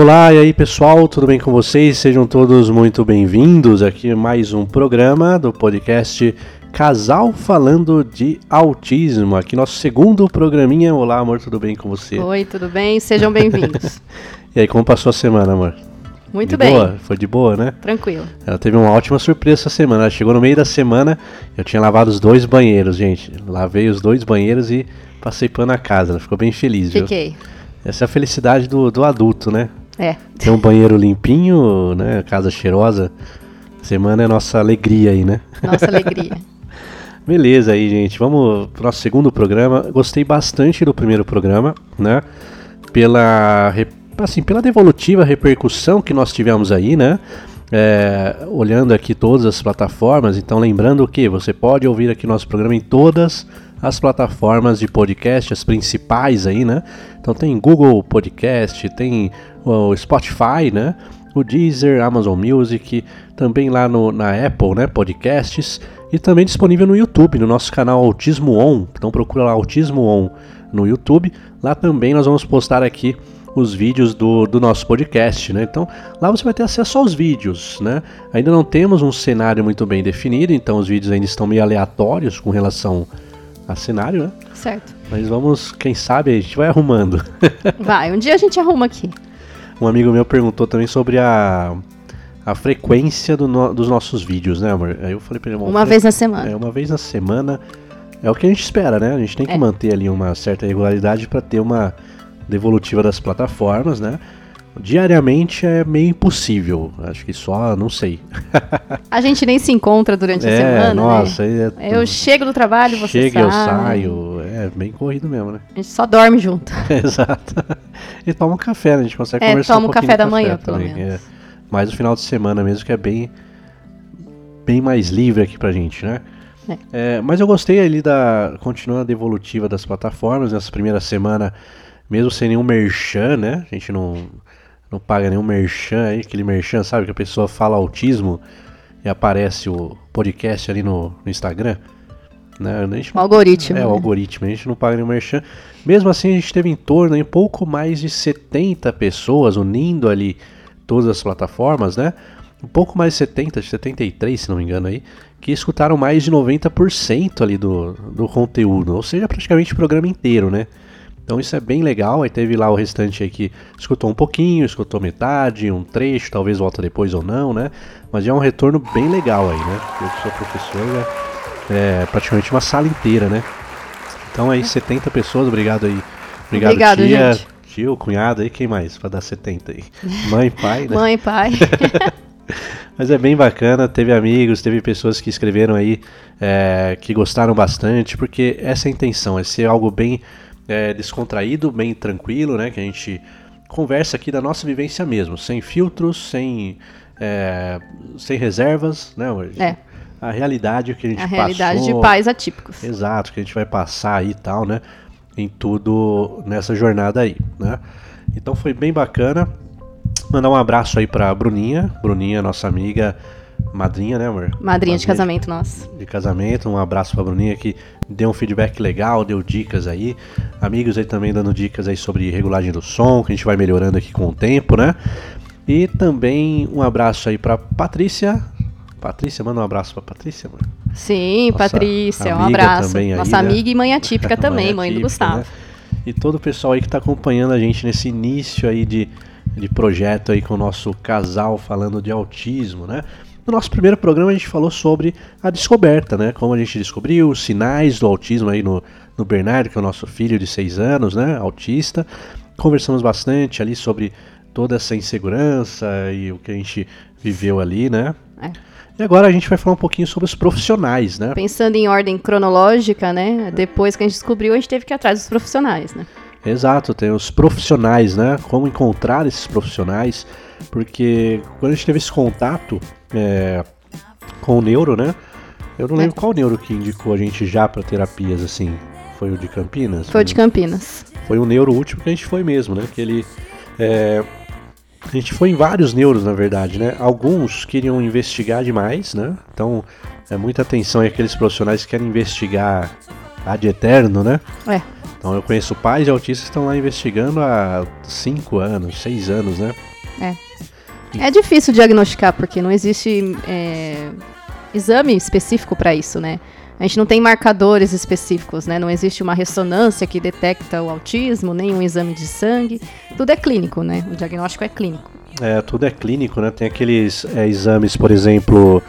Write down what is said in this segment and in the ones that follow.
Olá, e aí pessoal, tudo bem com vocês? Sejam todos muito bem-vindos aqui a mais um programa do podcast Casal Falando de Autismo. Aqui nosso segundo programinha. Olá, amor, tudo bem com você? Oi, tudo bem? Sejam bem-vindos. e aí, como passou a semana, amor? Muito de bem. Boa? Foi de boa, né? Tranquilo. Ela teve uma ótima surpresa essa semana. Ela chegou no meio da semana, eu tinha lavado os dois banheiros, gente. Lavei os dois banheiros e passei pano na casa. Ela ficou bem feliz, viu? Fiquei. Essa é a felicidade do, do adulto, né? É. Ter um banheiro limpinho, né? Casa cheirosa. Semana é nossa alegria aí, né? Nossa alegria. Beleza aí, gente. Vamos pro nosso segundo programa. Gostei bastante do primeiro programa, né? Pela, assim, pela devolutiva repercussão que nós tivemos aí, né? É, olhando aqui todas as plataformas, então lembrando que você pode ouvir aqui nosso programa em todas as plataformas de podcast, as principais aí, né? Então tem Google Podcast, tem o Spotify, né? O Deezer, Amazon Music, também lá no, na Apple, né? Podcasts e também disponível no YouTube, no nosso canal Autismo On. Então procura lá Autismo On no YouTube. Lá também nós vamos postar aqui os vídeos do, do nosso podcast, né? Então lá você vai ter acesso aos vídeos, né? Ainda não temos um cenário muito bem definido, então os vídeos ainda estão meio aleatórios com relação a cenário, né? Certo. Mas vamos, quem sabe a gente vai arrumando. Vai, um dia a gente arruma aqui. Um amigo meu perguntou também sobre a, a frequência do no- dos nossos vídeos, né, amor? Aí eu falei pra ele, "Bom, Uma vez na semana. É, uma vez na semana é o que a gente espera, né? A gente tem que É. manter ali uma certa regularidade para ter uma devolutiva das plataformas, né? Diariamente é meio impossível. Acho que só, não sei. A gente nem se encontra durante a é, semana, nossa, né? é, Eu chego do trabalho, você chega, sai. eu saio. É bem corrido mesmo, né? A gente só dorme junto. Exato. E toma um café, né? A gente consegue É, conversar toma um um café da manhã, pelo também, menos. é. Mas o final de semana mesmo que é bem bem mais livre aqui pra gente, né? É, mas eu gostei ali da continuando a devolutiva das plataformas nessa primeira semana, mesmo sem nenhum merchan, né? A gente não não paga nenhum merchan aí, aquele merchan, sabe que a pessoa fala autismo e aparece o podcast ali no, no Instagram, né? A gente O algoritmo. é, o né? algoritmo, a gente não paga nenhum merchan. Mesmo assim, a gente teve em torno de um pouco mais de 70 pessoas unindo ali todas as plataformas, né? Um pouco mais de 70, 73, se não me engano aí, que escutaram mais de 90% ali do, do conteúdo, ou seja, praticamente o programa inteiro, né? Então isso é bem legal, aí teve lá o restante aí que escutou um pouquinho, escutou metade, um trecho, talvez volta depois ou não, né? Mas já é um retorno bem legal aí, né? Eu que sou professor, é praticamente uma sala inteira, né? Então aí 70 pessoas, obrigado aí. Obrigado, Obrigado, tia, gente. tio, cunhado aí, quem mais? Pra dar 70 aí. Mãe, pai, né? Mãe, pai. Mas é bem bacana, teve amigos, teve pessoas que escreveram aí é, que gostaram bastante, porque essa é a intenção, é ser algo bem é, descontraído, bem tranquilo, né? Que a gente conversa aqui da nossa vivência mesmo, sem filtros, sem, é, sem reservas, né? É. A realidade que a gente a realidade passou, de pais atípicos. Exato, que a gente vai passar aí e tal, né? Em tudo nessa jornada aí, né? Então foi bem bacana. Mandar um abraço aí pra Bruninha. Bruninha, nossa amiga, madrinha, né, amor? Madrinha de casamento nossa. De casamento. Um abraço pra Bruninha que deu um feedback legal, deu dicas aí. Amigos aí também dando dicas aí sobre regulagem do som, que a gente vai melhorando aqui com o tempo, né? E também um abraço aí pra Patrícia. Patrícia, manda um abraço pra Patrícia, amor. Sim, Nossa Patrícia, um abraço. aí, Nossa né? amiga e mãe atípica também, mãe, do atípica, Gustavo. né? E todo o pessoal aí que tá acompanhando a gente nesse início aí de, de projeto aí com o nosso casal falando de autismo, né? No nosso primeiro programa a gente falou sobre a descoberta, né? Como a gente descobriu os sinais do autismo aí no, no Bernardo, que é o nosso filho de 6 anos, né? Autista. Conversamos bastante ali sobre toda essa insegurança e o que a gente viveu ali, né? É. E agora a gente vai falar um pouquinho sobre os profissionais, né? Pensando em ordem cronológica, né? Depois que a gente descobriu, a gente teve que ir atrás dos profissionais, né? Exato, tem os profissionais, né? Como encontrar esses profissionais, porque quando a gente teve esse contato é, com o neuro, né? Eu não lembro É. qual neuro que indicou a gente já para terapias, assim. Foi o de Campinas? Foi o de Campinas. Foi o neuro último que a gente foi mesmo, né? Que ele. é, a gente foi em vários neuros, na verdade, né? Alguns queriam investigar demais, né? Então, é muita atenção aí aqueles profissionais que querem investigar ad eterno, né? É. Então eu conheço pais de autistas que estão lá investigando há 5 anos, 6 anos, né? É difícil diagnosticar, porque não existe é, exame específico para isso, né? A gente não tem marcadores específicos, né? Não existe uma ressonância que detecta o autismo, nem um exame de sangue. Tudo é clínico, né? O diagnóstico é clínico. É, tudo é clínico, né? Tem aqueles é, exames, por exemplo,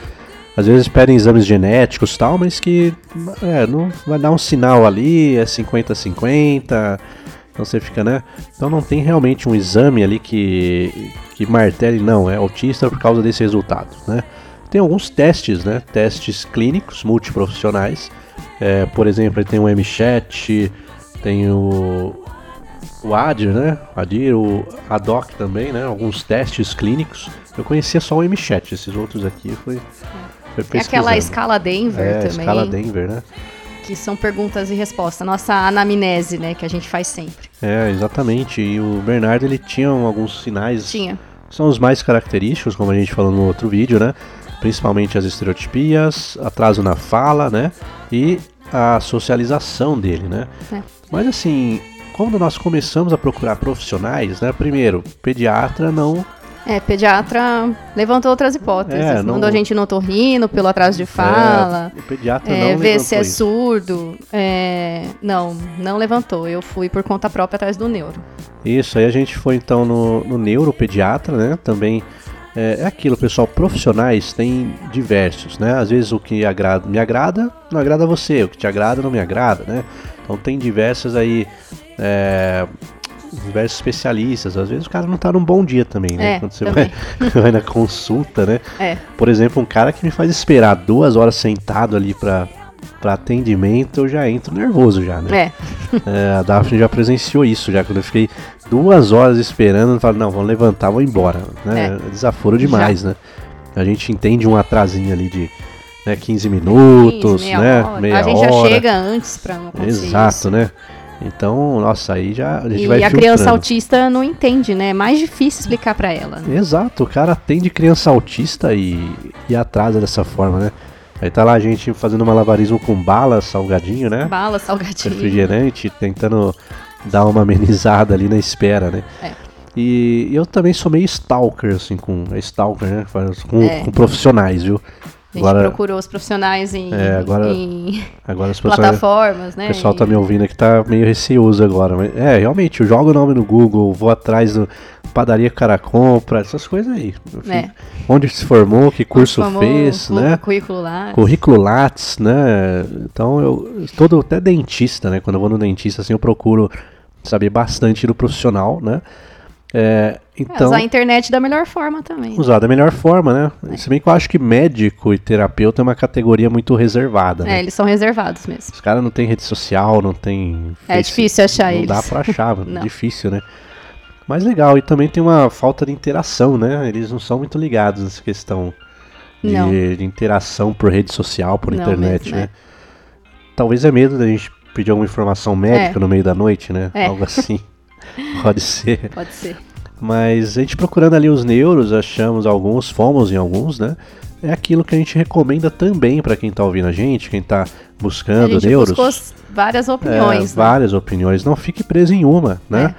às vezes pedem exames genéticos tal, mas que é, não vai dar um sinal ali, é 50-50, então você fica, né? Então não tem realmente um exame ali que, que martele, não, é autista por causa desse resultado, né? Tem alguns testes, né? Testes clínicos multiprofissionais. É, por exemplo, tem o MChat, tem o, o ADIR, né? ADIR, o ADOC também, né? Alguns testes clínicos. Eu conhecia só o MChat, esses outros aqui foi, foi Tem aquela escala Denver é, também. escala Denver, né? Que são perguntas e respostas. Nossa anamnese, né? Que a gente faz sempre. É, exatamente. E o Bernardo, ele tinha alguns sinais Tinha. são os mais característicos, como a gente falou no outro vídeo, né? Principalmente as estereotipias, atraso na fala, né? E a socialização dele, né? É. Mas assim, quando nós começamos a procurar profissionais, né? Primeiro, pediatra não É, pediatra levantou outras hipóteses. É, não- Mandou a gente no otorrino, pelo atraso de fala. é, o pediatra É, não ver se é isso. surdo. É, não, não levantou. Eu fui por conta própria atrás do neuro. Isso, aí a gente foi então no, no neuropediatra, né? Também é, é aquilo, pessoal, profissionais tem diversos, né? Às vezes o que agrada, me agrada, não agrada a você, o que te agrada não me agrada, né? Então tem diversas aí, é, diversos especialistas. Às vezes o cara não tá num bom dia também, né? É, Quando você vai, vai na consulta, né? É, Por exemplo, um cara que me faz esperar duas horas sentado ali pra, pra atendimento, eu já entro nervoso já, né? é. É, a Daphne já presenciou isso, já quando eu fiquei duas horas esperando, eu falo, não, vamos levantar, vamos embora. Né? É. Desaforo demais, né? A gente entende um atrasinho ali de né, 15 minutos, 15, meia né? hora. Meia a gente hora. já chega antes pra não Exato, isso. né? Então, nossa, aí já a gente E vai a criança autista não entende, né? É mais difícil explicar pra ela. Né? Exato, o cara atende criança autista e, e atrasa dessa forma, né? Aí tá lá a gente fazendo malabarismo com bala, salgadinho, né? Bala, salgadinho. refrigerante, tentando dar uma amenizada ali na espera, né? É. E eu também sou meio stalker, assim, com. É stalker, né? Com, É. com profissionais, viu? A gente Agora, procurou os profissionais em, É, agora- em agora plataformas, né? O pessoal E- tá me ouvindo aqui, tá meio receoso agora. Mas, é, realmente, eu jogo o nome no Google, vou atrás do padaria que o cara compra, essas coisas aí. Eu fico- É. Onde se formou, que curso Formou fez, né? Currículo lá. Currículo Lattes, né? Então eu todo até dentista, né? Quando eu vou no dentista assim, eu procuro saber bastante do profissional, né? É, É, então usar a internet da melhor forma também. usar da melhor forma, né? Se bem que eu acho que médico e terapeuta é uma categoria muito reservada, É, né? eles são reservados mesmo. Os caras não têm rede social, não tem É Face- difícil achar não eles. dá pra achar, Não. difícil, né? Mas legal, e também tem uma falta de interação, né? Eles não são muito ligados nessa questão de, Não. de interação por rede social, por Não internet, mesmo, né? é. Talvez é medo da gente pedir alguma informação médica É. no meio da noite, né? É. Algo assim. Pode ser. Pode ser. Mas a gente procurando ali os neuros, achamos alguns, fomos em alguns, né? É aquilo que a gente recomenda também pra quem tá ouvindo a gente, quem tá A buscando gente neuros. várias É, opiniões. né? várias opiniões. Não fique preso em uma, né?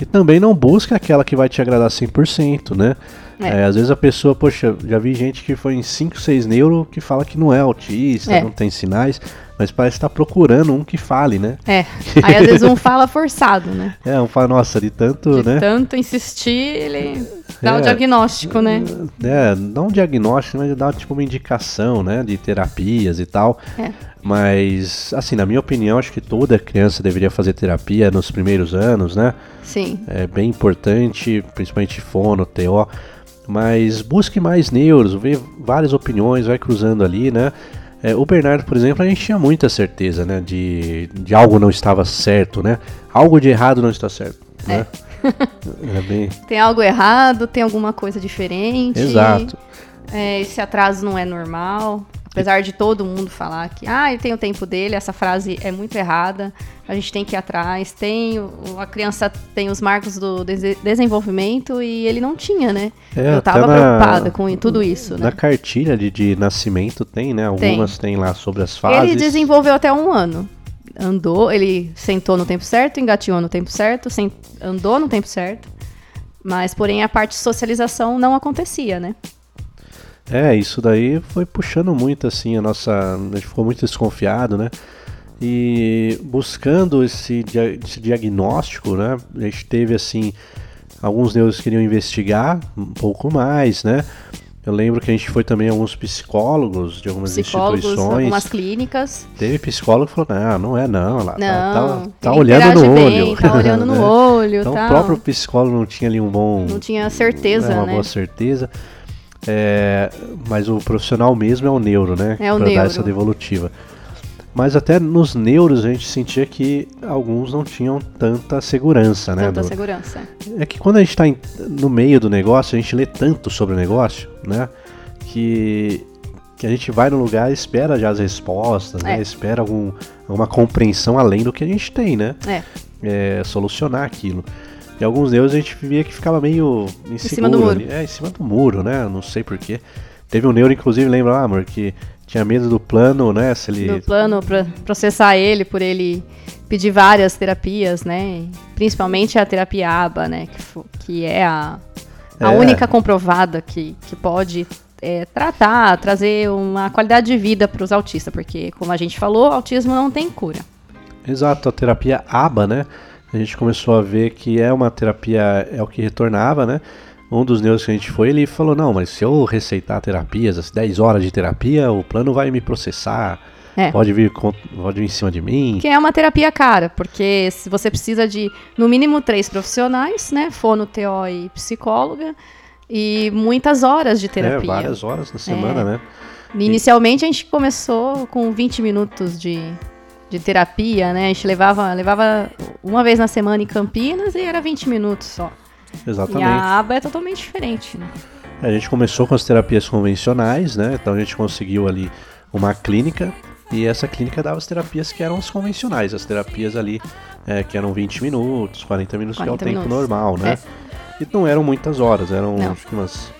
E também não busque aquela que vai te agradar 100%, né? É. É, às vezes a pessoa, poxa, já vi gente que foi em 5, 6 neuro que fala que não é autista, É. não tem sinais, mas parece estar procurando um que fale, né? É. Aí às vezes um fala forçado, né? É, um fala, nossa, de tanto, De né? tanto insistir, ele dá É. o diagnóstico, né? É, não um diagnóstico, mas dá tipo uma indicação, né? De terapias e tal. É. Mas, assim, na minha opinião, acho que toda criança deveria fazer terapia nos primeiros anos, né? Sim. É bem importante, principalmente fono, TO. Mas busque mais neuros, vê várias opiniões, vai cruzando ali, né? É, o Bernardo, por exemplo, a gente tinha muita certeza, né? De, de algo não estava certo, né? Algo de errado não está certo, né? É bem... Tem algo errado, tem alguma coisa diferente. Exato. É, esse atraso não é normal. Apesar de todo mundo falar que ah, ele tem o tempo dele, essa frase é muito errada. A gente tem que ir atrás. Tem a criança tem os marcos do dese- desenvolvimento e ele não tinha, né? É, Eu tava na- preocupada com tudo isso, Na né? cartilha de, de nascimento tem, né? Algumas tem, lá sobre as fases. Ele desenvolveu até um ano. Andou, ele sentou no tempo certo, engatinhou no tempo certo, andou no tempo certo. Mas, porém, a parte de socialização não acontecia, né? É, isso daí foi puxando muito, assim, a nossa. A gente ficou muito desconfiado, né? E buscando esse, esse diagnóstico, né? A gente teve, assim, alguns neuros queriam investigar um pouco mais, né? Eu lembro que a gente foi também a alguns psicólogos de algumas psicólogos, instituições. algumas clínicas. Teve psicólogo que falou, não, não é não, ela tá, não, tá, tá olhando no bem, olho. Tá olhando no olho, Então tal. o próprio psicólogo não tinha ali um bom... Não tinha certeza, uma né? boa certeza. É, mas o profissional mesmo é o neuro, né? É o pra neuro. dar essa devolutiva. Mas até nos neuros a gente sentia que alguns não tinham tanta segurança, né? Tanta do- segurança. É que quando a gente está no meio do negócio, a gente lê tanto sobre o negócio, né? Que, que a gente vai no lugar e espera já as respostas, né? É. Espera algum, alguma compreensão além do que a gente tem, né? É. É, solucionar aquilo. E alguns deus a gente via que ficava meio inseguro. cima do muro. É, em cima do muro, né? Não sei porquê. Teve um neuro, inclusive, lembra lá, amor, que tinha medo do plano, né? Se ele... Do plano para processar ele por ele pedir várias terapias, né? Principalmente a terapia ABA, né? Que, que é a, a É. única comprovada que, que pode é, tratar, trazer uma qualidade de vida para os autistas, porque, como a gente falou, autismo não tem cura. Exato, a terapia ABA, né? A gente começou a ver que é uma terapia, é o que retornava, né? Um dos neuros que a gente foi, ele falou, não, mas se eu receitar terapias, as 10 horas de terapia, o plano vai me processar, É. pode, vir, pode vir em cima de mim. Que é uma terapia cara, porque se você precisa de, no mínimo, três profissionais, né? Fono, TO e psicóloga, e muitas horas de É, terapia. várias horas na semana, É. né? Inicialmente a gente começou com 20 minutos de, de terapia, né? A gente levava, levava uma vez na semana em Campinas e era 20 minutos só. E Exatamente. a aba é totalmente diferente, né? A gente começou com as terapias convencionais, né? Então a gente conseguiu ali uma clínica e essa clínica dava as terapias que eram as convencionais, as terapias ali é, que eram 20 minutos, 40 minutos, que é o 40 tempo minutos. normal, né? E não eram muitas horas, eram Não. acho que umas.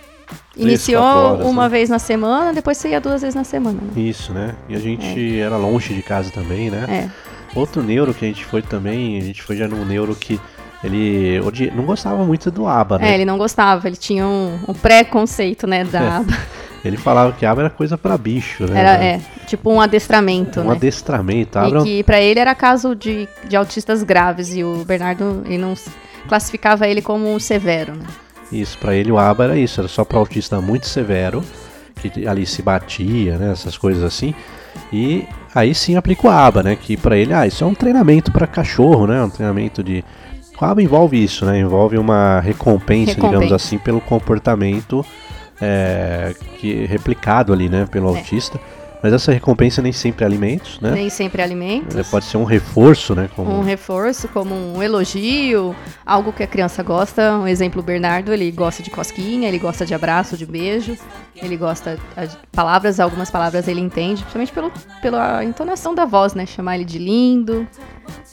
Iniciou horas, uma né? vez na semana, depois você ia duas vezes na semana. Né? Isso, né? E a gente era longe de casa também, né? É. Outro neuro que a gente foi também, a gente foi já num neuro que ele odi- não gostava muito do ABA, né? É, ele não gostava, ele tinha um, um preconceito, né, da É. aba. Ele falava que ABA era coisa pra bicho, né? Era, é, tipo um adestramento, um né? adestramento. ABA E que pra ele era caso de, de autistas graves e o Bernardo ele não classificava ele como severo, né? Isso, pra ele o ABA era isso, era só pra autista muito severo, que ali se batia, né, essas coisas assim. E aí sim aplica o ABA, né, que pra ele, ah, isso é um treinamento pra cachorro, né, um treinamento de... O ABA envolve isso, né, envolve uma recompensa, digamos Recompensa. assim, pelo comportamento é, que replicado ali, né, pelo É. autista. Mas essa recompensa nem sempre é alimentos, né, Nem sempre alimentos. Ele pode ser um reforço, né, como... Um reforço, como um elogio, algo que a criança gosta. Um exemplo, o Bernardo, ele gosta de cosquinha, ele gosta de abraço, de beijo, ele gosta de palavras, algumas palavras ele entende, principalmente pelo, pela entonação da voz, né? Chamar ele de lindo,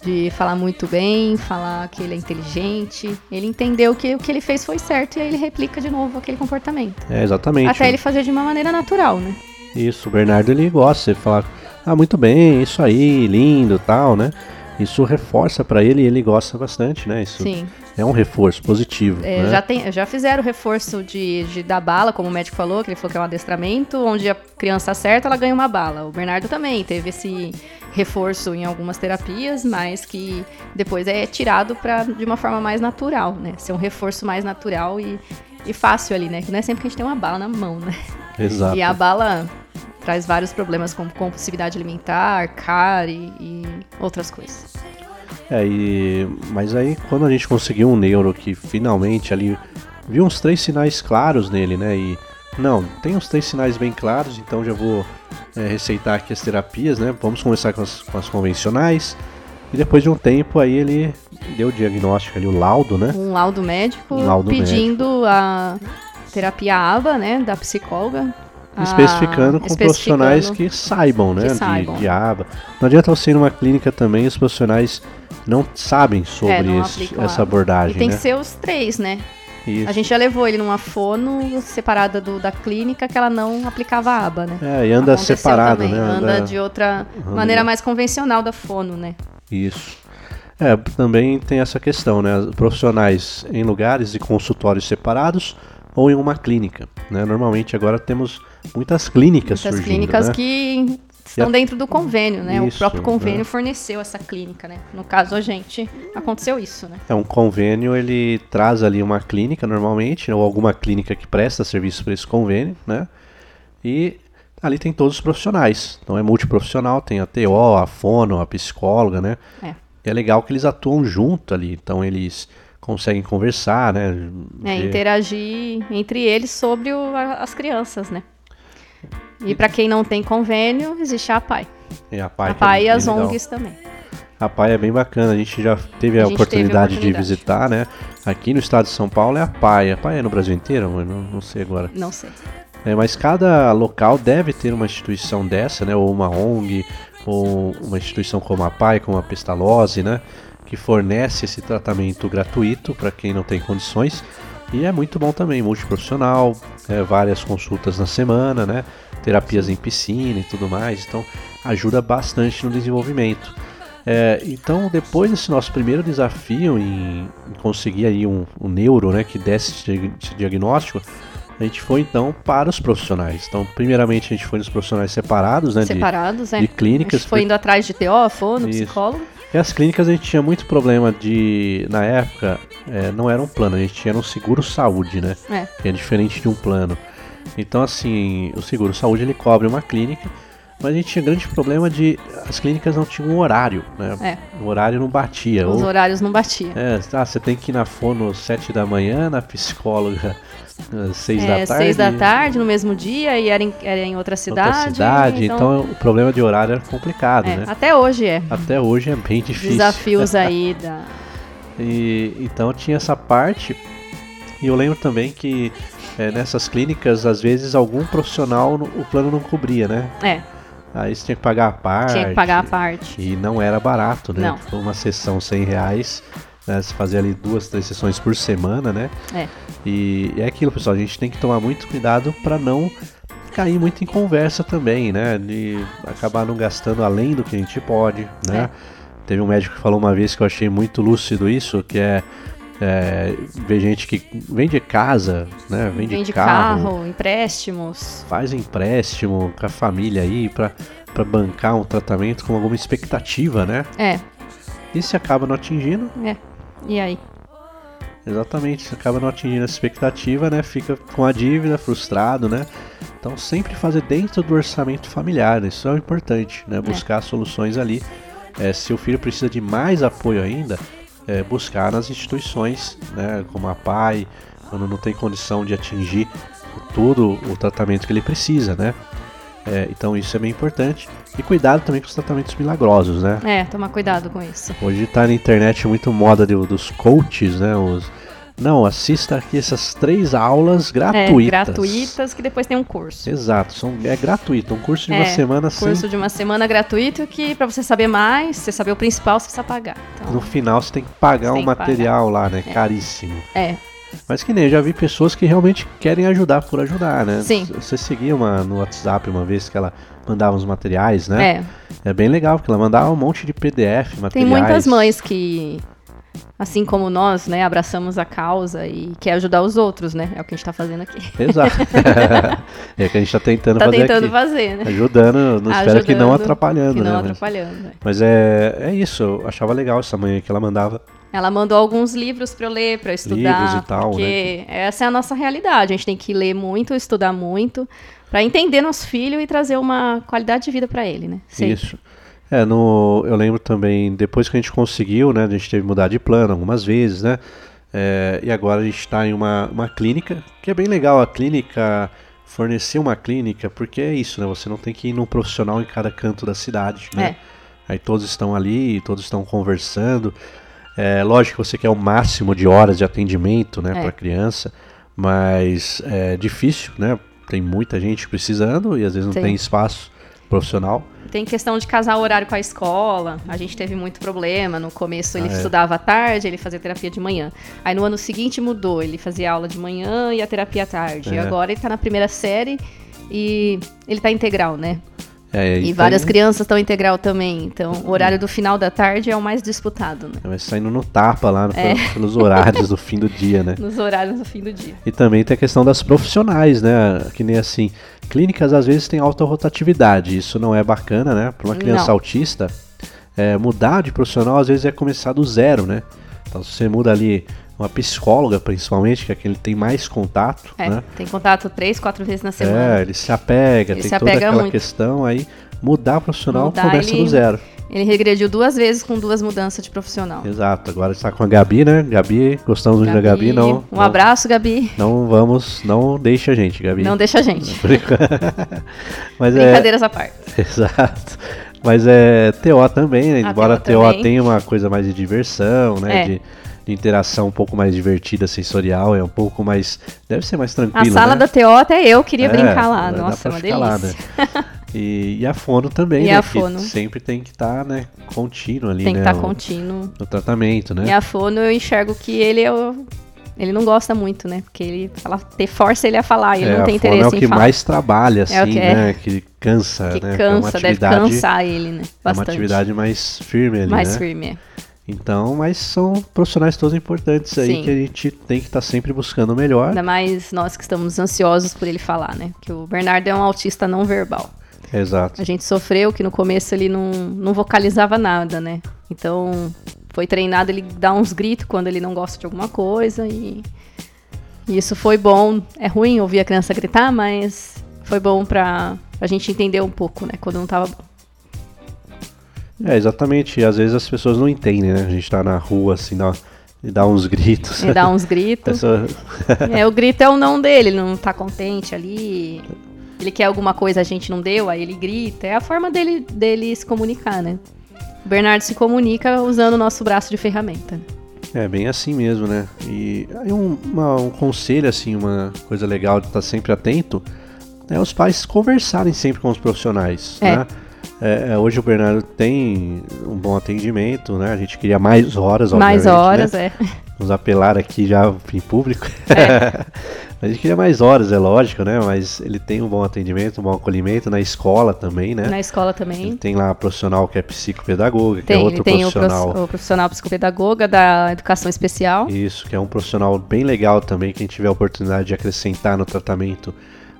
de falar muito bem, falar que ele é inteligente. Ele entendeu que o que ele fez foi certo e aí ele replica de novo aquele comportamento. É, exatamente. Até ele fazer de uma maneira natural, né? Isso, o Bernardo ele gosta de falar, ah, muito bem, isso aí, lindo, tal, né? Isso reforça pra ele e ele gosta bastante, né? Isso Sim. é um reforço positivo, É, né? já, tem, já fizeram o reforço de, de dar bala, como o médico falou, que ele falou que é um adestramento, onde a criança acerta, ela ganha uma bala. O Bernardo também teve esse reforço em algumas terapias, mas que depois é tirado pra, de uma forma mais natural, né? Ser um reforço mais natural e, e fácil ali, né? Que não é sempre que a gente tem uma bala na mão, né? Exato. E a bala traz vários problemas como compulsividade alimentar, cárie e outras coisas. É, e... mas aí quando a gente conseguiu um neuro que finalmente ali viu uns três sinais claros nele, né? E não, tem uns três sinais bem claros, então já vou é, receitar aqui as terapias, né? Vamos começar com as, com as convencionais. E depois de um tempo aí ele deu o diagnóstico ali, o laudo, né? um laudo médico Um laudo pedindo a terapia ABA, né, da psicóloga. A- especificando com profissionais especificando- que saibam, né, que de, saibam. de aba. Não adianta você ir numa clínica também e os profissionais não sabem sobre É, não esse- essa abordagem, E tem né? que ser os três, né? Isso. A gente já levou ele numa fono separada do, da clínica que ela não aplicava a aba, né? É, e anda Aconteceu separado, também, né? Anda de outra anda- maneira mais convencional da fono, né? Isso. É, também tem essa questão, né? Profissionais em lugares e consultórios separados ou em uma clínica, né? Normalmente agora temos muitas clínicas Muitas surgindo, clínicas né? que estão a- dentro do convênio, né? Isso, o próprio convênio né? forneceu essa clínica, né? No caso, a gente, aconteceu isso, né? É um convênio, ele traz ali uma clínica normalmente, ou alguma clínica que presta serviço para esse convênio, né? E ali tem todos os profissionais. Então é multiprofissional, tem a TO, a fono, a psicóloga, né? É. E é legal que eles atuam junto ali, então eles conseguem conversar, né? É, interagir entre eles sobre o- as crianças, né? E para quem não tem convênio, existe a APAI. E a PAI, A é APAI e bem as. ONGs também. A PAI é bem bacana, a gente já teve a, A gente teve a oportunidade, de oportunidade. visitar, né? Aqui no estado de São Paulo é a PAI. A PAI é no Brasil inteiro? Não, não sei agora. Não sei. É, mas cada local deve ter uma instituição dessa, né? Ou uma ONG, ou uma instituição como a PAI, como a Pestalozzi, né? Que fornece esse tratamento gratuito para quem não tem condições. E é muito bom também, multiprofissional, é, várias consultas na semana, né? Terapias em piscina e tudo mais. Então ajuda bastante no desenvolvimento. É, então, depois desse nosso primeiro desafio em, em conseguir aí um, um neuro, né, que desse esse diag- esse diagnóstico, a gente foi então para os profissionais. Então, primeiramente a gente foi nos profissionais separados, né, de- Separados, é. de clínicas, A gente foi indo atrás de TO, fono, psicólogo. E as clínicas a gente tinha muito problema de, na época, é, não era um plano, a gente tinha um seguro saúde, né? É. Que é diferente de um plano. Então, assim, o seguro saúde ele cobre uma clínica, mas a gente tinha grande problema de as clínicas não tinham um horário, né? É. O horário não batia. Os Ou, horários não batiam. é, ah, você tem que ir na fono às 7 da manhã, na psicóloga às 6 É, da tarde. seis da tarde, no mesmo dia, e era em, era em outra outra cidade. cidade. Então, o problema de horário era complicado, é, né? até hoje é. Até hoje é bem difícil. Desafios aí da. E então tinha essa parte. E eu lembro também que é, nessas clínicas, às vezes, algum profissional o plano não cobria, né? É, Aí você tinha que pagar a parte. tinha que pagar a parte. E não era barato, né? Não. Foi Uma sessão 100 reais. Né? Você fazia ali duas, três sessões por semana, né? É. E é aquilo, pessoal. A gente tem que tomar muito cuidado para não cair muito em conversa também, né? De acabar não gastando além do que a gente pode, né? Teve um médico que falou uma vez que eu achei muito lúcido isso, que é, é ver gente que vende casa, né? Vende, Vende carro, carro, empréstimos. faz empréstimo com a família aí para bancar um tratamento com alguma expectativa, né? É, E se acaba não atingindo, é. E aí? Exatamente, você acaba não atingindo essa expectativa, né? Fica com a dívida, frustrado, né? Então sempre fazer dentro do orçamento familiar, isso é o importante, né? Buscar soluções ali. É, se o filho precisa de mais apoio ainda, é, buscar nas instituições, né? Como a PAI, quando não tem condição de atingir todo o tratamento que ele precisa, né? É, então isso é bem importante. E cuidado também com os tratamentos milagrosos, né? É, tomar cuidado com isso. Hoje tá na internet muito moda de- dos coaches, né? Os, não, assista aqui essas três aulas É, gratuitas. gratuitas, que depois tem um curso. Exato, são, é gratuito, um curso de uma É, semana sem. Curso de uma semana gratuito que pra você saber mais, você saber o principal, você precisa pagar. Então, No final você tem que pagar um material lá, né? É. Caríssimo. é, Mas que nem eu já vi pessoas que realmente querem ajudar por ajudar, né? Sim. Você seguia uma no WhatsApp uma vez que ela mandava uns materiais, né? é. É bem legal, porque ela mandava um monte de PDF, materiais. Tem muitas mães que, assim como nós, né, abraçamos a causa e quer ajudar os outros, né? É o que a gente tá fazendo aqui. Exato. é o que a gente tá tentando Tá fazer tentando aqui. fazer, né? Ajudando, não espero que não atrapalhando, Que não né? Atrapalhando. né? mas é, é isso, eu achava legal essa manhã que ela mandava. Ela mandou alguns livros pra eu ler, eu estudar. Livros e tal, porque essa é a nossa realidade. A gente tem que ler muito, estudar muito, pra entender nosso filho e trazer uma qualidade de vida pra ele, né? Sempre. Isso. É, no, eu lembro também, depois que a gente conseguiu, né, a gente teve que mudar de plano algumas vezes, né, é, e agora a gente está em uma, uma clínica, que é bem legal a clínica, fornecer uma clínica, porque é isso, né, você não tem que ir num profissional em cada canto da cidade, né, É. aí todos estão ali, todos estão conversando, é, lógico que você quer o máximo de horas de atendimento, né, É. para criança, mas é difícil, né, tem muita gente precisando e às vezes não Sim. tem espaço profissional. Tem questão de casar o horário com a escola. A gente teve muito problema. No começo ele Ah, é. estudava à tarde, ele fazia terapia de manhã. Aí no ano seguinte mudou, ele fazia aula de manhã e a terapia à tarde. E É. agora ele tá na primeira série e ele tá integral, né? É, E tem- várias crianças estão integral também. Então, o horário do final da tarde é o mais disputado, né? Vai saindo no tapa lá no- É. pelos horários do fim do dia, né? Nos horários do fim do dia. E também tem a questão das profissionais, né? Que nem assim, clínicas às vezes têm alta rotatividade. Isso não é bacana, né? Para uma criança Não. autista, é, mudar de profissional às vezes é começar do zero, né? Então se você muda ali uma psicóloga, principalmente, que é quem ele tem mais contato, É, né? tem contato três, quatro vezes na É, semana. ele se apega, Ele tem se toda apega aquela muito. questão aí. Mudar profissional Mudar, começa ele- do zero. Ele regrediu duas vezes com duas mudanças de profissional. Exato. Agora está com a Gabi, né? Gabi, gostamos muito da Gabi, não. Um não- abraço, Gabi. Não vamos, não deixa a gente, Gabi. Não deixa a gente. Mas é, Brincadeiras à parte. exato. Mas é TO também, né? A Embora a TO TO também. tenha uma coisa mais de diversão, né? É. De, de interação um pouco mais divertida, sensorial, é um pouco mais. Deve ser mais A tranquilo. sala né? da TO até eu queria É, brincar lá. Nossa, é uma ficar lá, delícia. né? E, e a fono também, E né? a que fono. sempre tem que estar, né, contínuo ali, Tem que né? estar o- contínuo. no tratamento, né? E a fono eu enxergo que ele é o- Ele não gosta muito, né? Porque ele fala, ter força ele a falar, ele É, não tem interesse é o que mais trabalha, assim, É o que é. né? Que cansa, que né? é cansa, deve atividade, cansar ele, né? é uma Bastante. atividade mais firme ali, mais né? firme, é. Então, mas são profissionais todos importantes aí Sim. que a gente tem que estar sempre buscando o melhor. Ainda mais nós que estamos ansiosos por ele falar, né? Que o Bernardo é um autista não verbal. Exato. A gente sofreu que no começo ele não, não vocalizava nada, né? Então foi treinado ele dar uns gritos quando ele não gosta de alguma coisa e, e isso foi bom. É ruim ouvir a criança gritar, mas foi bom pra, pra gente entender um pouco, né? Quando não tava bom. É, exatamente. E às vezes as pessoas não entendem, né? A gente tá na rua, assim, dá, e dá uns gritos. Ele dá uns gritos. Essa- É, o grito é o não dele, ele não tá contente ali. Ele quer alguma coisa, a gente não deu, aí ele grita. É a forma dele, dele se comunicar, né? O Bernardo se comunica usando o nosso braço de ferramenta. É bem assim mesmo, né? E aí um, uma- um conselho, assim, uma coisa legal de estar sempre atento é os pais conversarem sempre com os profissionais, É. né? É, é, hoje o Bernardo tem um bom atendimento, né? A gente queria mais horas, Mais obviamente, horas, né? é. Nos apelar aqui já em público. É. a gente queria mais horas, é lógico, né? Mas ele tem um bom atendimento, um bom acolhimento na escola também, né? Na escola Ele também. tem lá a profissional que é psicopedagoga, que Tem, é ele outro tem profissional. prof- o profissional psicopedagoga da educação especial. Isso, que é um profissional bem legal também, quem tiver a oportunidade de acrescentar no tratamento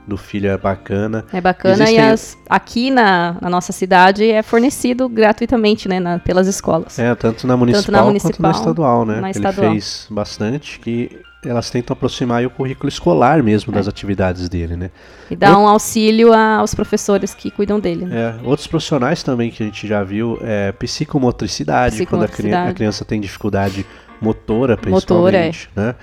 do filho é bacana. É bacana Existem- e as, aqui na, na nossa cidade é fornecido gratuitamente, né, na- pelas escolas. É, tanto na municipal, quanto municipal, na estadual, né? na Ele estadual. fez bastante, que elas tentam aproximar o currículo escolar mesmo É. das atividades dele, né? E dá um auxílio aos professores que cuidam dele. né? É, outros profissionais também que a gente já viu é psicomotricidade, quando a, cri- Psicomotricidade. a criança tem dificuldade motora, Motora, é. principalmente, né?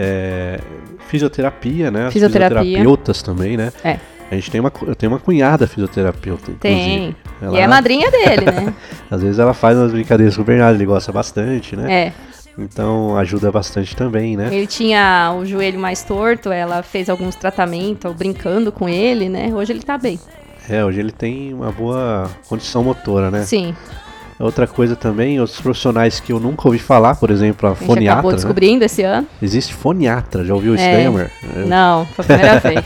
É, fisioterapia, né? As Fisioterapia. fisioterapeutas também, né? É. A gente tem uma, eu tenho uma cunhada fisioterapeuta, Tem. inclusive. Ela- E é madrinha dele, né? Às vezes ela faz umas brincadeiras com o Bernardo, ele gosta bastante, né? é. Então ajuda bastante também, né? Ele tinha o joelho mais torto, ela fez alguns tratamentos brincando com ele, né? Hoje ele tá bem. É, hoje ele tem uma boa condição motora, né? Sim. Outra coisa também, outros profissionais que eu nunca ouvi falar, por exemplo, a A foniatra. acabou né? descobrindo esse ano. Existe foniatra, já ouviu É. daí, amor? É, Não, foi a primeira vez.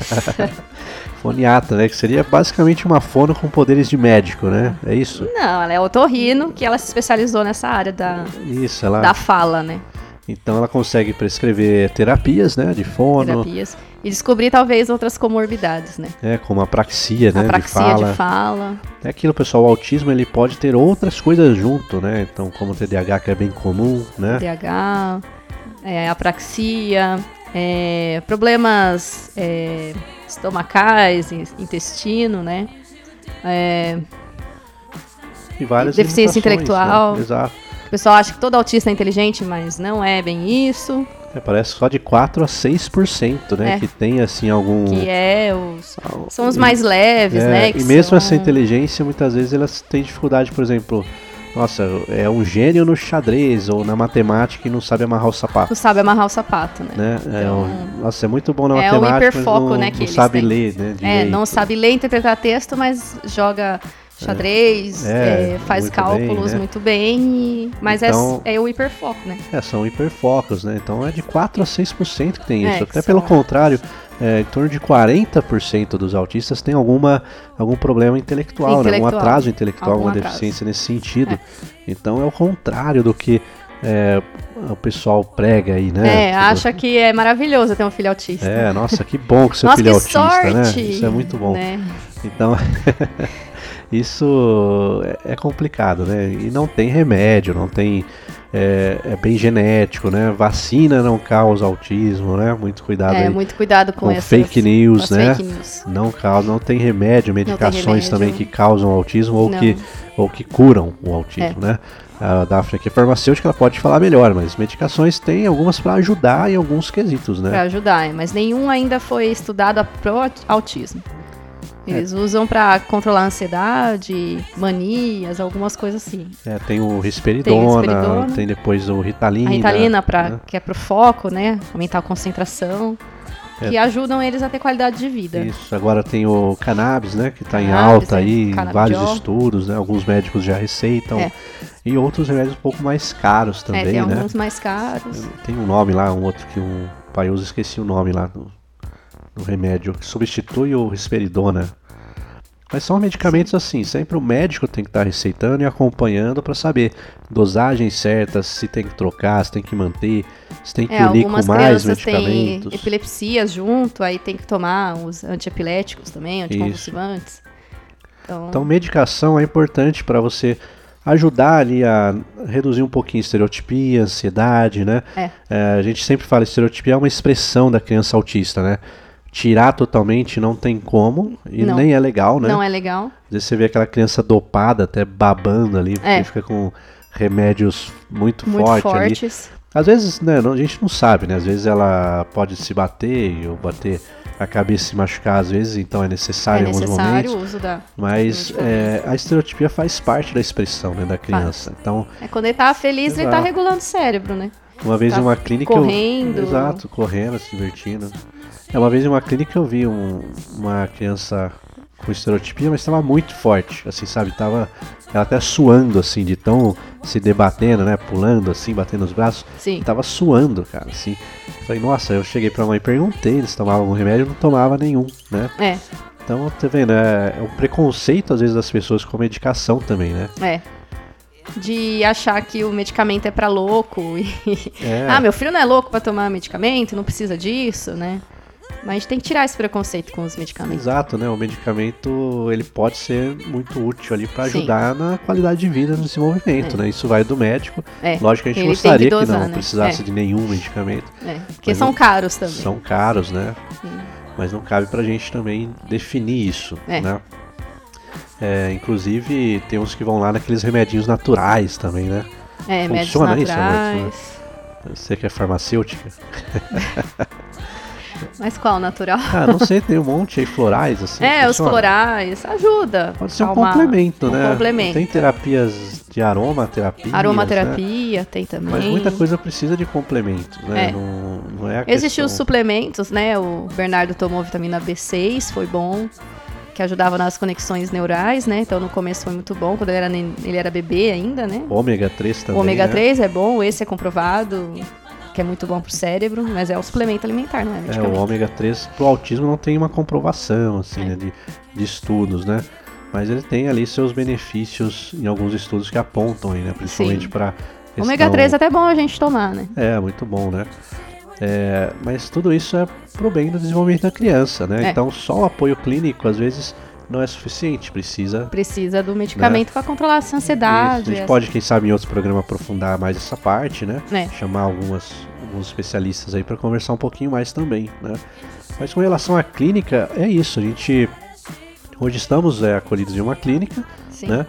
Foniatra, né? Que seria basicamente uma fono com poderes de médico, né? É isso? Não, ela é otorrino, que ela se especializou nessa área da, Isso, ela. da fala, né? Então ela consegue prescrever terapias, né? De fono, Terapias. E descobrir talvez outras comorbidades, né? é, como apraxia, né? Apraxia de fala. de fala. É aquilo, pessoal, o autismo ele pode ter outras coisas junto, né? Então, como o TDAH que é bem comum, né? TDAH, é, apraxia, é, problemas é, estomacais, in- intestino, né? É, E várias Deficiência limitações, intelectual. né? Exato. o pessoal acha que todo autista é inteligente, mas não é bem isso. É, parece só de 4 a 6%, né? É. Que tem, assim, algum... Que é os. São os mais leves, É, né? e mesmo são- essa inteligência, muitas vezes elas têm dificuldade, por exemplo... Nossa, é um gênio no xadrez ou na matemática e não sabe amarrar o sapato, Tu sabe amarrar o sapato, né? né? É Então, um- nossa, é muito bom na é o matemática, hiperfoco, mas não, né, que não sabe têm. ler, né? É, direito. não sabe ler e interpretar texto, mas joga xadrez, É, é, faz muito cálculos bem, né? muito bem, mas Então- é, é o hiperfoco, né? É, são hiperfocos, né? Então é de 4 a 6% que tem É, isso. Até pelo contrário, é, em torno de 40% dos autistas tem alguma, algum problema intelectual, intelectual. Né? algum atraso intelectual, Algum alguma atraso. deficiência nesse sentido. Então é o contrário do que é, o pessoal prega aí, né? É, Tipo, acha que é maravilhoso ter um filho autista. É, nossa, que bom que seu Nossa, filho é que autista, né? sorte! Isso é muito bom. né? Então, isso é- é complicado, né? E não tem remédio, não tem. É, é bem genético, né? Vacina não causa autismo, né? Muito cuidado É, aí. muito cuidado com, com essas fake news, né? fake news. Não causa, não tem remédio, medicações remédio. também que causam autismo ou Não. que, ou que curam o autismo, né? A Daphne aqui é farmacêutica, ela pode falar melhor, mas medicações tem algumas para ajudar em alguns quesitos, né? Pra ajudar, é, mas nenhum ainda foi estudado pro autismo. Eles usam pra controlar a ansiedade, manias, algumas coisas assim. É, tem o risperidona, tem, risperidona. depois o ritalina. A ritalina, pra, né? que é pro foco, né? Aumentar a concentração. É. Que ajudam eles a ter qualidade de vida. Isso, agora tem o cannabis, né, que está em alta é, aí, em vários estudos, né, alguns médicos já receitam, É. e outros remédios um pouco mais caros é, também, tem né, alguns mais caros. tem um nome lá, um outro que um pai usa, esqueci o nome lá do, do remédio, que substitui o risperidona, mas são medicamentos assim, sempre o médico tem que estar receitando e acompanhando para saber dosagens certas, se tem que trocar, se tem que manter, se tem que É, unir com mais medicamentos. epilepsias junto, aí tem que tomar os antiepiléticos também, anticonvulsivantes. Então, Então, medicação é importante para você ajudar ali a reduzir um pouquinho a estereotipia, ansiedade, né? É. a gente sempre fala estereotipia é uma expressão da criança autista, né? Tirar totalmente não tem como e Não. nem é legal, né? não é legal. Às vezes você vê aquela criança dopada, até babando ali, porque É. fica com remédios muito, Muito fortes ali. Às vezes, né, a gente não sabe, né? Às vezes ela pode se bater ou bater a cabeça e se machucar, às vezes, então é É necessário em alguns necessário momentos. o uso da. Mas é, a estereotipia faz parte da expressão né, da criança. Então, É quando ele tá feliz, ele tá Exato. regulando o cérebro, né? Uma vez Tá em uma clínica. correndo. Eu, exato, correndo, se divertindo. É, uma vez em uma clínica eu vi um- uma criança com estereotipia, mas estava muito forte, assim, sabe? Tava ela até suando, assim, de tão se debatendo, né? Pulando, assim, batendo os braços. Sim. Tava suando, cara, assim. Falei, nossa, eu cheguei pra mãe e perguntei, eles tomavam algum remédio? Não tomava nenhum, né? É, Então, tá vendo? É, é um preconceito, às vezes, das pessoas com medicação também, né? é. De achar que o medicamento é pra louco e. É. ah, meu filho não é louco pra tomar medicamento, não precisa disso, né? Mas a gente tem que tirar esse preconceito com os medicamentos. Exato, né? O medicamento ele pode ser muito útil ali para Sim. ajudar na qualidade de vida, no desenvolvimento, né? Isso vai do médico. É, Lógico que a gente ele gostaria que que, dosar, não né? precisasse É. de nenhum medicamento. é. Porque são não- caros também. São caros, né? Sim. Mas não cabe pra gente também definir isso, É. né? É, inclusive, tem uns que vão lá naqueles remedinhos naturais também, né? É, Funciona isso, amor? naturais. Você que é farmacêutica? Mas qual natural? Ah, não sei, tem um monte aí, florais, assim. é, os florais, ajuda. Pode ser um complemento, um né? complemento. Tem terapias de aromaterapia. Né? Aromaterapia tem também. Mas muita coisa precisa de complementos, né? É. Não, não é a Existiam os suplementos, né? O Bernardo tomou vitamina B6, foi bom. Que ajudava nas conexões neurais, né? Então no começo foi muito bom, quando ele era, ele era bebê ainda, né? Ômega 3 O também. ômega né? 3 é bom, esse é comprovado, que é muito bom pro cérebro, mas é o suplemento alimentar, não é É, o ômega 3 pro autismo não tem uma comprovação, assim, É. né, de, de estudos, né? Mas ele tem ali seus benefícios em alguns estudos que apontam aí, né? Principalmente para Ômega 3 é até bom a gente tomar, né? É, muito bom, né? É, mas tudo isso é pro bem do desenvolvimento da criança, né? É. Então só o apoio clínico às vezes não é suficiente, precisa Precisa do medicamento pra controlar essa ansiedade. Isso, A gente essa- pode, quem sabe, em outros programas aprofundar mais essa parte, né? É. Chamar algumas, alguns especialistas aí para conversar um pouquinho mais também, né? Mas com relação à clínica, é isso. A gente hoje estamos é, acolhidos em uma clínica, Sim. né?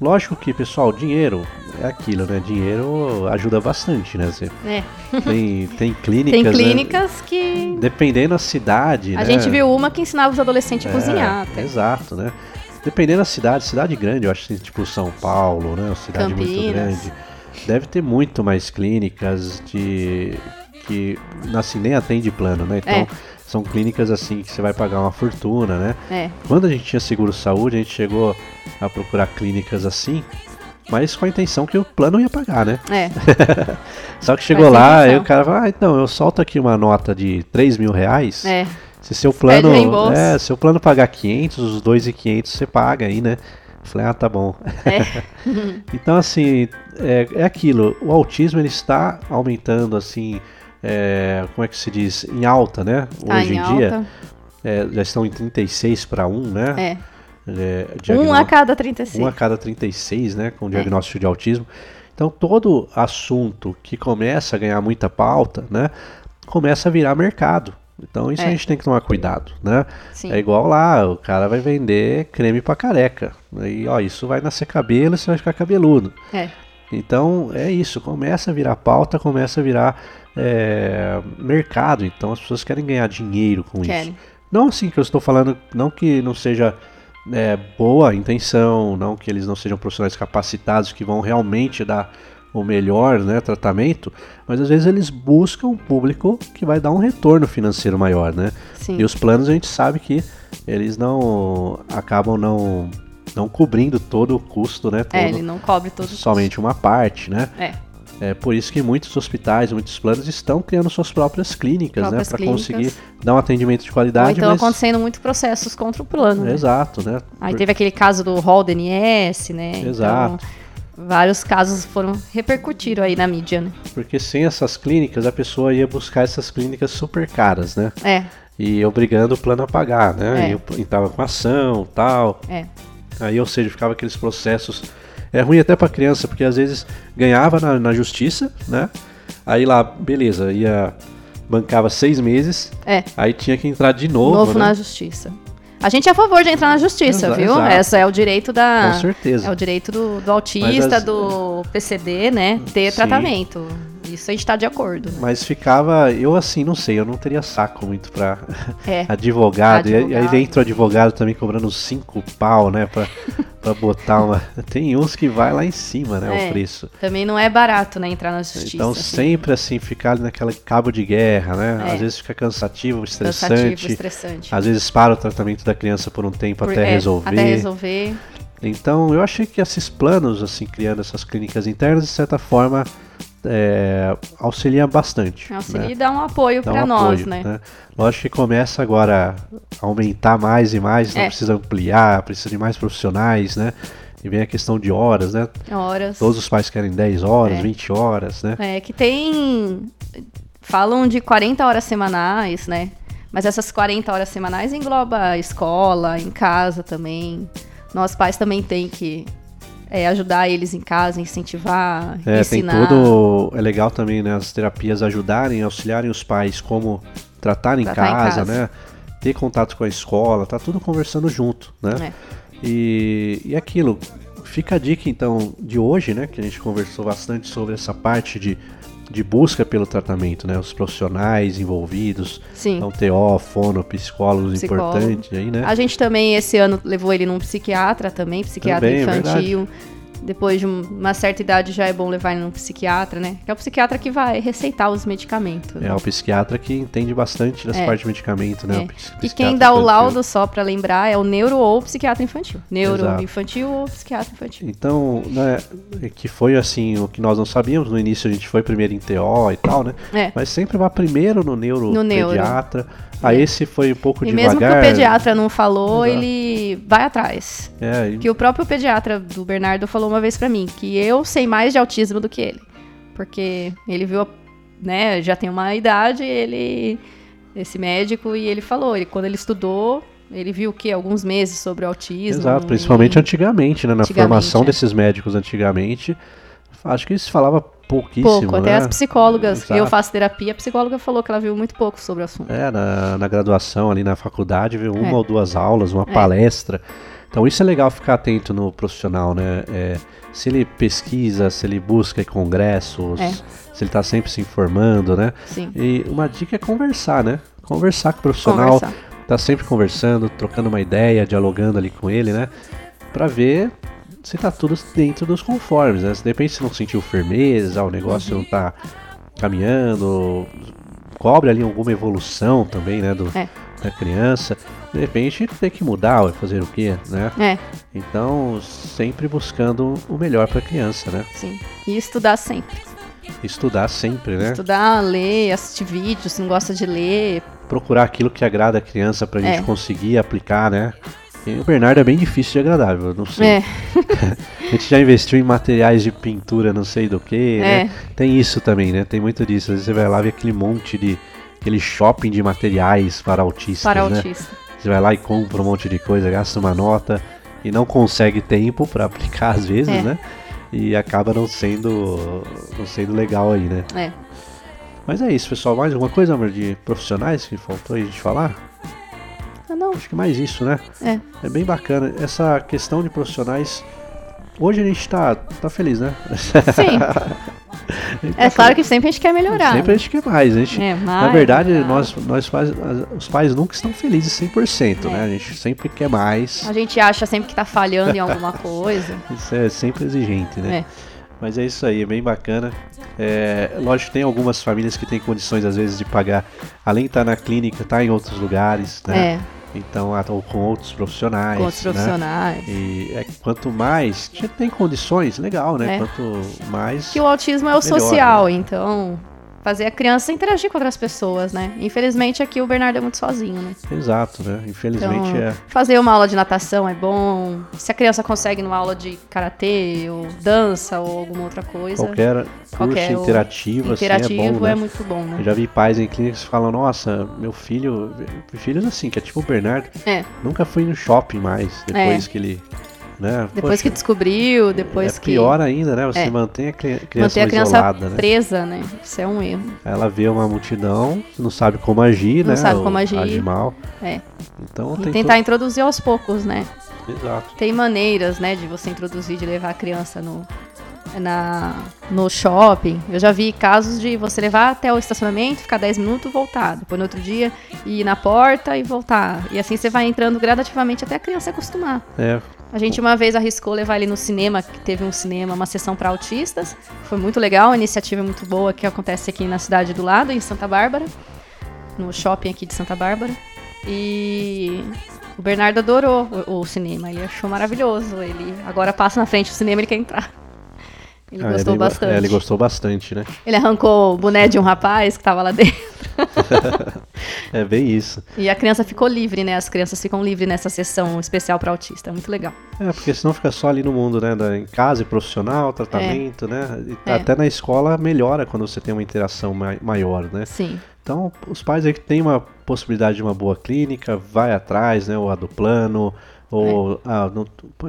Lógico que, pessoal, dinheiro é aquilo, né? Dinheiro ajuda bastante, né? Você É. tem, tem clínicas, Tem né? clínicas que. Dependendo da cidade, A né? gente viu uma que ensinava os adolescentes a É, cozinhar até. Exato, né? Dependendo da cidade, cidade grande, eu acho tipo São Paulo, né? Uma cidade muito Campinas. grande. Deve ter muito mais clínicas de que assim nem atende plano, né? Então É. são clínicas assim que você vai pagar uma fortuna, né? É. Quando a gente tinha seguro saúde, a gente chegou a procurar clínicas assim, mas com a intenção que o plano ia pagar, né? É. Só que chegou lá, aí o cara fala, ah, então, eu solto aqui uma nota de 3 mil reais. É. Se seu plano, é, seu plano pagar 500, os 2.500 você paga aí, né? Eu falei, ah, tá bom. É. Então, assim, é, é aquilo. O autismo ele está aumentando, assim, é, como é que se diz? Em alta, né? Tá Hoje em em dia, é, já estão em 36 para 1, né? É. É, Um a cada 36. um a cada 36, né, É. com diagnóstico de autismo. Então, todo assunto que começa a ganhar muita pauta, né, começa a virar mercado. Então, isso É. a gente tem que tomar cuidado, né? Sim. É igual lá, o cara vai vender creme pra careca. E, ó, isso vai nascer cabelo e você vai ficar cabeludo. É. Então, é isso, começa a virar pauta, começa a virar é, mercado. Então, as pessoas querem ganhar dinheiro com isso. Querem. Não assim que eu estou falando, não que não seja é, boa a intenção, não que eles não sejam profissionais capacitados que vão realmente dar o melhor né, tratamento, mas às vezes eles buscam um público que vai dar um retorno financeiro maior, né? Sim. E os planos a gente sabe que eles não acabam não não cobrindo todo o custo, né? É, todo- ele não cobre todo o somente uma parte, né? É. É por isso que muitos hospitais, muitos planos estão criando suas próprias clínicas, Próprias né, para conseguir dar um atendimento de Ou qualidade, então mas acontecendo muitos processos contra o plano. né? exato, né? Aí Por- teve aquele caso do hall do NS, né? Exato. Então, vários casos foram repercutiram aí na mídia, né? Porque sem essas clínicas a pessoa ia buscar essas clínicas super caras, né? É, E obrigando o plano a pagar, né? É. E entrava com ação, tal. é. Aí, ou seja, ficava aqueles processos. É ruim até pra criança, porque às vezes ganhava na, na justiça, né? Aí lá, beleza, ia. Bancava seis meses, É. aí tinha que entrar de novo. Novo né? na justiça. A gente é a favor de entrar na justiça, Exa- viu? exato. Essa é o direito da. Com certeza. É o direito do, do autista, as- do PCD, né? Ter Sim. tratamento. Isso a gente tá de acordo. né? Mas ficava, eu assim, não sei, eu não teria saco muito pra É. advogado. E- E aí Advogado. dentro o advogado também cobrando cinco pau, né? Pra, pra botar uma. Tem uns que vai lá em cima, né? É. O preço. Também não é barato, né? Entrar na justiça. Então assim. sempre assim, ficar ali naquele cabo de guerra, né? É. Às vezes fica cansativo, Cansativo, estressante. estressante. Às vezes para o tratamento da criança por um tempo Por- até é, resolver. Até resolver. Então eu achei que esses planos, assim, criando essas clínicas internas, de certa forma, é, auxilia bastante. Auxilia né? e dá um apoio pra um nós, apoio, né? Lógico que começa agora a aumentar mais e mais, não É. precisa ampliar, precisa de mais profissionais, né? E vem a questão de horas, né? Horas. Todos os pais querem 10 horas, É. 20 horas, né? É, que tem. Falam de 40 horas semanais, né? Mas essas 40 horas semanais engloba a escola, em casa também. Nós pais também tem que é, ajudar eles em casa, incentivar, É, tem ensinar. todo. É legal também, né? As terapias ajudarem, auxiliarem os pais como tratar em, Tratar em casa, casa. né? Ter contato com a escola, tá tudo conversando junto, né? É. E, e aquilo, fica a dica então de hoje, né? Que a gente conversou bastante sobre essa parte de, de busca pelo tratamento, né? Os profissionais envolvidos, Sim. então TO, fono, psicólogos Psicólogo. importantes aí, né? A gente também, esse ano, levou ele num psiquiatra também, psiquiatra Também, é infantil. Depois de um- uma certa idade já é bom levar ele num psiquiatra, né? Que é o psiquiatra que vai receitar os medicamentos. né? É o psiquiatra que entende bastante dessa É. parte de medicamento, né? É. O E quem dá o laudo, só pra lembrar, é o neuro ou psiquiatra infantil. Neuro Exato. infantil ou psiquiatra infantil. Então, né, que foi assim, o que nós não sabíamos, no início a gente foi primeiro em TO e tal, né? É. Mas sempre vai primeiro no neuro No neuro. pediatra. Aí esse foi um pouco E devagar. mesmo que o pediatra não falou, Exato. ele vai atrás. É, e- Que o próprio pediatra do Bernardo falou uma vez pra mim que eu sei mais de autismo do que ele. Porque ele viu, né, já tem uma idade, ele esse médico e ele falou, ele quando ele estudou, ele viu o que alguns meses sobre o autismo. Exato, e- principalmente antigamente, né? Na Antigamente, formação é. desses médicos antigamente, acho que se falava pouquíssimo, pouco, até né? as psicólogas, Exato. eu faço terapia, a psicóloga falou que ela viu muito pouco sobre o assunto. É, na, na graduação, ali na faculdade, viu uma É. ou duas aulas, uma palestra. Então isso é legal ficar atento no profissional, né? É, se ele pesquisa, se ele busca congressos, É. se ele tá sempre se informando, né? Sim. E uma dica é conversar, né? Conversar com o profissional, Conversar. tá sempre conversando, trocando uma ideia, dialogando ali com ele, né? Pra ver se tá tudo dentro dos conformes, né? Se de repente você não sentiu firmeza, o negócio Uhum. não tá caminhando, cobre ali alguma evolução também, né? Do, É. Da criança. De repente tem que mudar, vai fazer o quê, né? É, Então, sempre buscando o melhor pra criança, né? sim. E estudar sempre. Estudar sempre, né? Estudar, ler, assistir vídeos, se não gosta de ler, procurar aquilo que agrada a criança pra gente É. conseguir aplicar, né? E o Bernardo é bem difícil de agradável, não sei. É, A gente já investiu em materiais de pintura, não sei do que, né? É. Tem isso também, né? Tem muito disso. Às vezes você vai lá ver aquele monte de. Aquele shopping de materiais para autistas, para né? autista. Você vai lá e compra um monte de coisa, gasta uma nota e não consegue tempo para aplicar às vezes, É. né? E acaba não sendo, não sendo legal aí, né? É. Mas é isso, pessoal. Mais alguma coisa, amor, de profissionais que faltou aí a gente falar? Ah, não. Acho que mais isso, né? É. É bem bacana. Essa questão de profissionais. Hoje a gente tá, tá feliz, né? Sim. É claro que sempre a gente quer melhorar. Sempre a gente quer mais. A gente, É, na mais, verdade, mais. nós, nós pais, os pais nunca estão felizes 100%, É. né? A gente sempre quer mais. A gente acha sempre que tá falhando em alguma coisa. Isso é sempre exigente, né? É. Mas é isso aí, é bem bacana. É, lógico que tem algumas famílias que têm condições, às vezes, de pagar, além de estar na clínica, estar em outros lugares, né? É, Então, ou com outros profissionais. com outros né? profissionais. E é, quanto mais, já tem condições, legal, né? É. Quanto mais. Que o autismo é o Melhor, social, então fazer a criança interagir com outras pessoas, né? Infelizmente aqui o Bernardo é muito sozinho, né? Exato, né? Infelizmente Então, é. fazer uma aula de natação é bom. Se a criança consegue numa aula de karatê ou dança ou alguma outra coisa, Qualquer curso interativo, interativo assim, é bom, né? muito bom, né? Eu já vi pais em clínicas que falam, nossa, meu filho, filhos assim, que é tipo o Bernardo, É, nunca foi no shopping mais, depois que ele, né? depois que Poxa, descobriu, depois é que pior ainda, né? Você É. mantém a cri- criança, manter a criança isolada, né? presa, né? Isso é um erro. Ela vê uma multidão, não sabe como agir, Não né? sabe ou como agir. Age mal. É. Então E tentar introduzir aos poucos, né? Exato. Tem maneiras, né, de você introduzir, de levar a criança no, na, no shopping. Eu já vi casos de você levar até o estacionamento, ficar 10 minutos, voltar. Depois no outro dia, ir na porta e voltar. E assim você vai entrando gradativamente até a criança se acostumar. É, A gente uma vez arriscou levar ele no cinema, que teve um cinema, uma sessão para autistas. Foi muito legal, a iniciativa é muito boa que acontece aqui na cidade do lado, em Santa Bárbara, no shopping aqui de Santa Bárbara. E o Bernardo adorou o, o cinema, ele achou maravilhoso. Ele agora passa na frente do cinema, ele quer entrar. Ele ah, gostou ele, bastante. é, ele gostou bastante, né? Ele arrancou o boné de um rapaz que estava lá dentro. É bem isso. E a criança ficou livre, né? As crianças ficam livres nessa sessão especial para autista. É muito legal. É, porque senão fica só ali no mundo, né? da- em casa e profissional, tratamento, né? E É. até na escola melhora quando você tem uma interação mai- maior, né? Sim. Então, os pais aí que tem uma possibilidade de uma boa clínica, vai atrás, né? Ou a do plano, ou a no-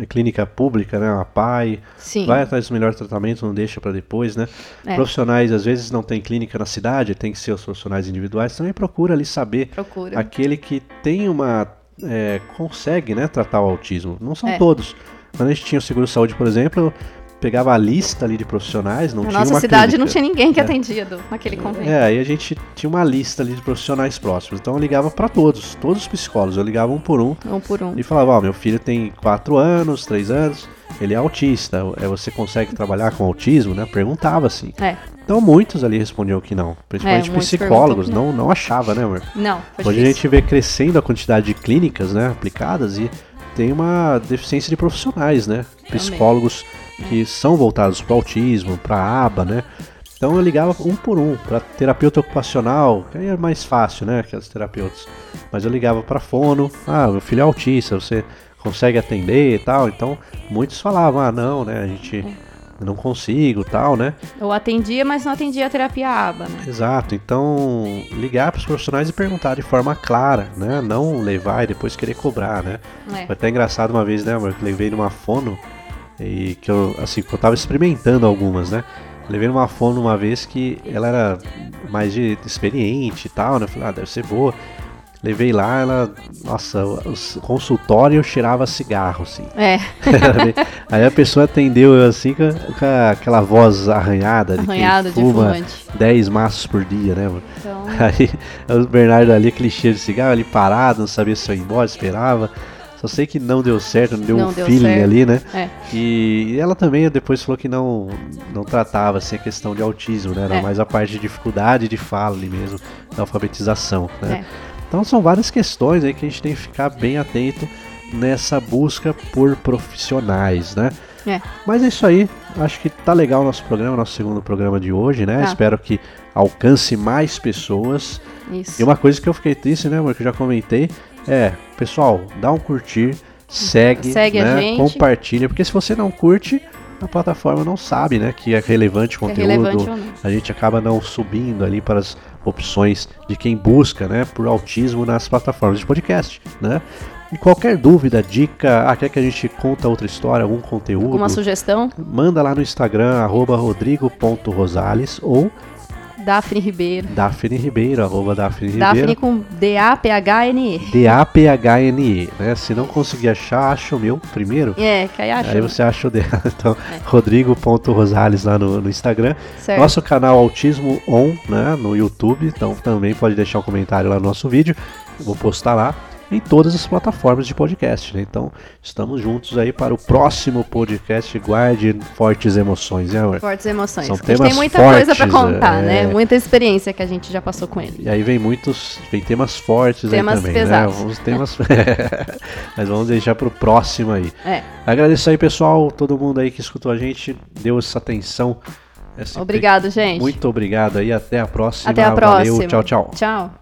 clínica pública, né? A PAI. Sim. Vai atrás do melhor tratamento, não deixa para depois, né? É. Profissionais, às vezes, não tem clínica na cidade, tem que ser os profissionais individuais. Também procura ali saber Procura. aquele que tem uma. é, consegue né, tratar o autismo. Não são É. todos. Quando a gente tinha o seguro saúde, por exemplo, pegava a lista ali de profissionais, não Na tinha nossa uma cidade não clínica. tinha ninguém que É. atendia do, naquele convênio. É, aí a gente tinha uma lista ali de profissionais próximos. Então eu ligava para todos, todos os psicólogos. Eu ligava um por um Um por um. e falava: Ó, meu filho tem 4 anos, 3 anos, ele é autista. É, você consegue trabalhar com autismo, né? Perguntava assim. É. Então muitos ali respondiam que não. Principalmente É, psicólogos, não, não achava, né, amor? Não, Hoje a gente vê crescendo a quantidade de clínicas né, aplicadas e tem uma deficiência de profissionais, né? Psicólogos que são voltados para o autismo, para a aba, né? Então eu ligava um por um para terapeuta ocupacional, que aí é mais fácil, né? Que as terapeutas. Mas eu ligava para fono, ah, meu filho é autista, você consegue atender e tal. Então muitos falavam, ah, não, né? A gente não consigo, tal, né? Eu atendia, mas não atendia a terapia aba, né? Exato, então ligar para os profissionais e perguntar de forma clara, né? Não levar e depois querer cobrar, né? É. Foi até engraçado uma vez, né, amor? Que levei numa fono e que eu, assim, que eu tava experimentando algumas, né? Levei numa fono uma vez que ela era mais de experiente e tal, né? Falei, ah, deve ser boa. Levei lá, ela, nossa, o consultório cheirava cigarro, assim. É, Aí a pessoa atendeu eu assim com, aquela voz arranhada de arranhado de quem fuma fumante. 10 maços por dia, né, mano? Então, Aí o Bernardo ali, aquele cheiro de cigarro, ali parado, não sabia se eu ia embora, esperava. Só sei que não deu certo, não deu Não um deu feeling certo. ali, né? é. E ela também depois falou que não, não tratava assim, a questão de autismo, né? Era É. mais a parte de dificuldade de fala ali mesmo, da alfabetização, né? É. Então são várias questões aí que a gente tem que ficar bem atento nessa busca por profissionais, né? É. Mas é isso aí, acho que tá legal o nosso programa, nosso segundo programa de hoje, né? Tá. Espero que alcance mais pessoas Isso. E uma coisa que eu fiquei triste, né, amor, que eu já comentei, é, pessoal, dá um curtir, segue, Segue né, compartilha, porque se você não curte, a plataforma não sabe, né, que é relevante o é conteúdo, relevante ou não. a gente acaba não subindo ali para as opções de quem busca, né, por autismo nas plataformas de podcast, né? E qualquer dúvida, dica, ah, quer que a gente conta outra história, algum conteúdo, Alguma sugestão? manda lá no Instagram, arroba rodrigo.rosales ou Daphne Ribeiro. Daphne Ribeiro, arroba Daphne Daphne Ribeiro. com D-A-P-H-N-E. D-A-P-H-N-E, né? Se não conseguir achar, acha o meu primeiro. É, que aí acha. Aí você acha o dela. Então, É. rodrigo.rosales lá no, no Instagram. Certo. Nosso canal Autismo On, né? No YouTube. Então também pode deixar um comentário lá no nosso vídeo. Vou postar lá em todas as plataformas de podcast, né? Então, estamos juntos aí para o próximo podcast. Guarde fortes emoções, né, amor? Fortes emoções. São a gente tem temas muita coisa pra fortes, contar, é. né? Muita experiência que a gente já passou com ele. E aí vem muitos, vem temas fortes Temas aí também, pesados. né? Temas, mas vamos deixar pro próximo aí. É. Agradeço aí, pessoal, todo mundo aí que escutou a gente, deu essa atenção. Esse Obrigado, gente. Muito obrigado aí, até a próxima. Até a Valeu, próxima. tchau, tchau. Tchau.